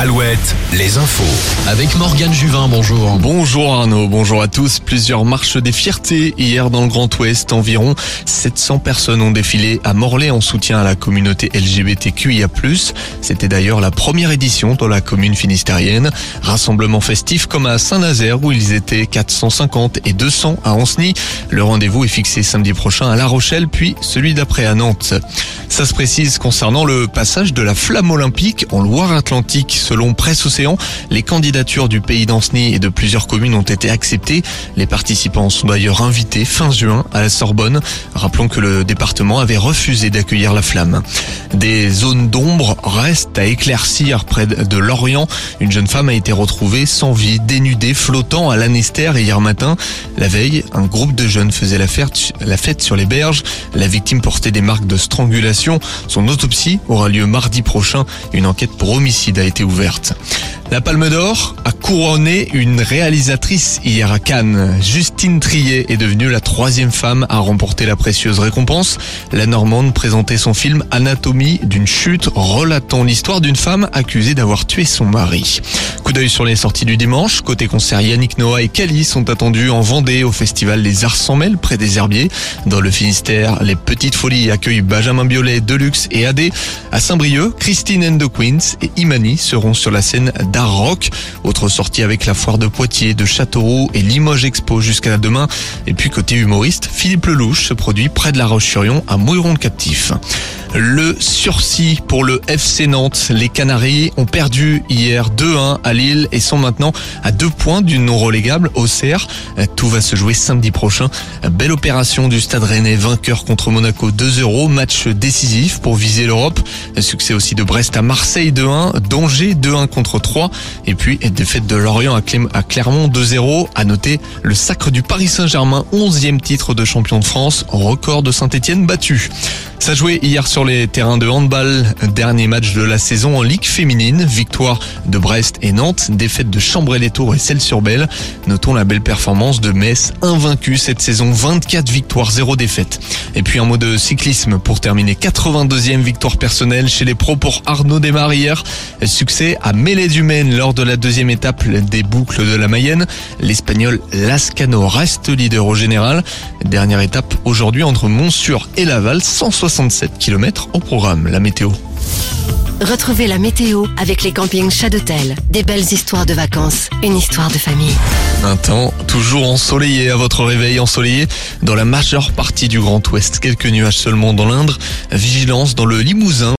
Alouette, les infos. Avec Morgane Juvin, bonjour. Bonjour Arnaud, bonjour à tous. Plusieurs marches des fiertés hier dans le Grand Ouest. Environ 700 personnes ont défilé à Morlaix en soutien à la communauté LGBTQIA+. C'était d'ailleurs la première édition dans la commune finistérienne. Rassemblement festif comme à Saint-Nazaire où ils étaient 450 et 200 à Anceny. Le rendez-vous est fixé samedi prochain à La Rochelle puis celui d'après à Nantes. Ça se précise concernant le passage de la flamme olympique en Loire-Atlantique. Selon Presse Océan, les candidatures du pays d'Anceny et de plusieurs communes ont été acceptées. Les participants sont d'ailleurs invités fin juin à la Sorbonne. Rappelons que le département avait refusé d'accueillir la flamme. Des zones d'ombre restent à éclaircir près de Lorient. Une jeune femme a été retrouvée sans vie, dénudée, flottant à l'Anester hier matin. La veille, un groupe de jeunes faisait la fête sur les berges. La victime portait des marques de strangulation son autopsie aura lieu mardi prochain. Une enquête pour homicide a été ouverte verte. La Palme d'Or a couronné une réalisatrice hier à Cannes. Justine Trier est devenue la troisième femme à remporter la précieuse récompense. La Normande présentait son film Anatomie d'une chute relatant l'histoire d'une femme accusée d'avoir tué son mari. Coup d'œil sur les sorties du dimanche. Côté concert, Yannick Noah et Cali sont attendus en Vendée au festival Les Arts sans Mêle près des Herbiers. Dans le Finistère, les Petites Folies accueillent Benjamin Biolay, Deluxe et AD. À Saint-Brieuc, Christine and the Queens et Imani seront sur la scène rock. Autre sortie avec la foire de Poitiers, de Châteauroux et Limoges Expo jusqu'à demain. Et puis côté humoriste, Philippe Lelouch se produit près de la Roche-sur-Yon à Mouilleron de Captif. Le sursis pour le FC Nantes. Les Canaries ont perdu hier 2-1 à Lille et sont maintenant à deux points du non relégable au CR. Tout va se jouer samedi prochain. Belle opération du Stade Rennais, vainqueur contre Monaco 2-0, match décisif pour viser l'Europe. Succès aussi de Brest à Marseille 2-1, Danger 2-1 contre 3 et puis défaite de Lorient à Clermont 2-0. À noter le sacre du Paris Saint-Germain, 11e titre de champion de France, record de Saint-Etienne battu. Ça jouait hier sur les terrains de handball. Dernier match de la saison en Ligue féminine. Victoire de Brest et Nantes. Défaite de Chambray-les-Tours et Celles-sur-Belle. Notons la belle performance de Metz, invaincu cette saison. 24 victoires, 0 défaite. Et puis un mot de cyclisme pour terminer. 82e victoire personnelle chez les pros pour Arnaud Desmar hier. Succès à Mêlée du Maine lors de la deuxième étape des boucles de la Mayenne. L'Espagnol Lascano reste leader au général. Dernière étape aujourd'hui entre Montsur et Laval. 160 67 km au programme. La météo. Retrouvez la météo avec les campings Chadotel. Des belles histoires de vacances, une histoire de famille. Un temps toujours ensoleillé à votre réveil, ensoleillé dans la majeure partie du Grand Ouest. Quelques nuages seulement dans l'Indre. Vigilance dans le Limousin.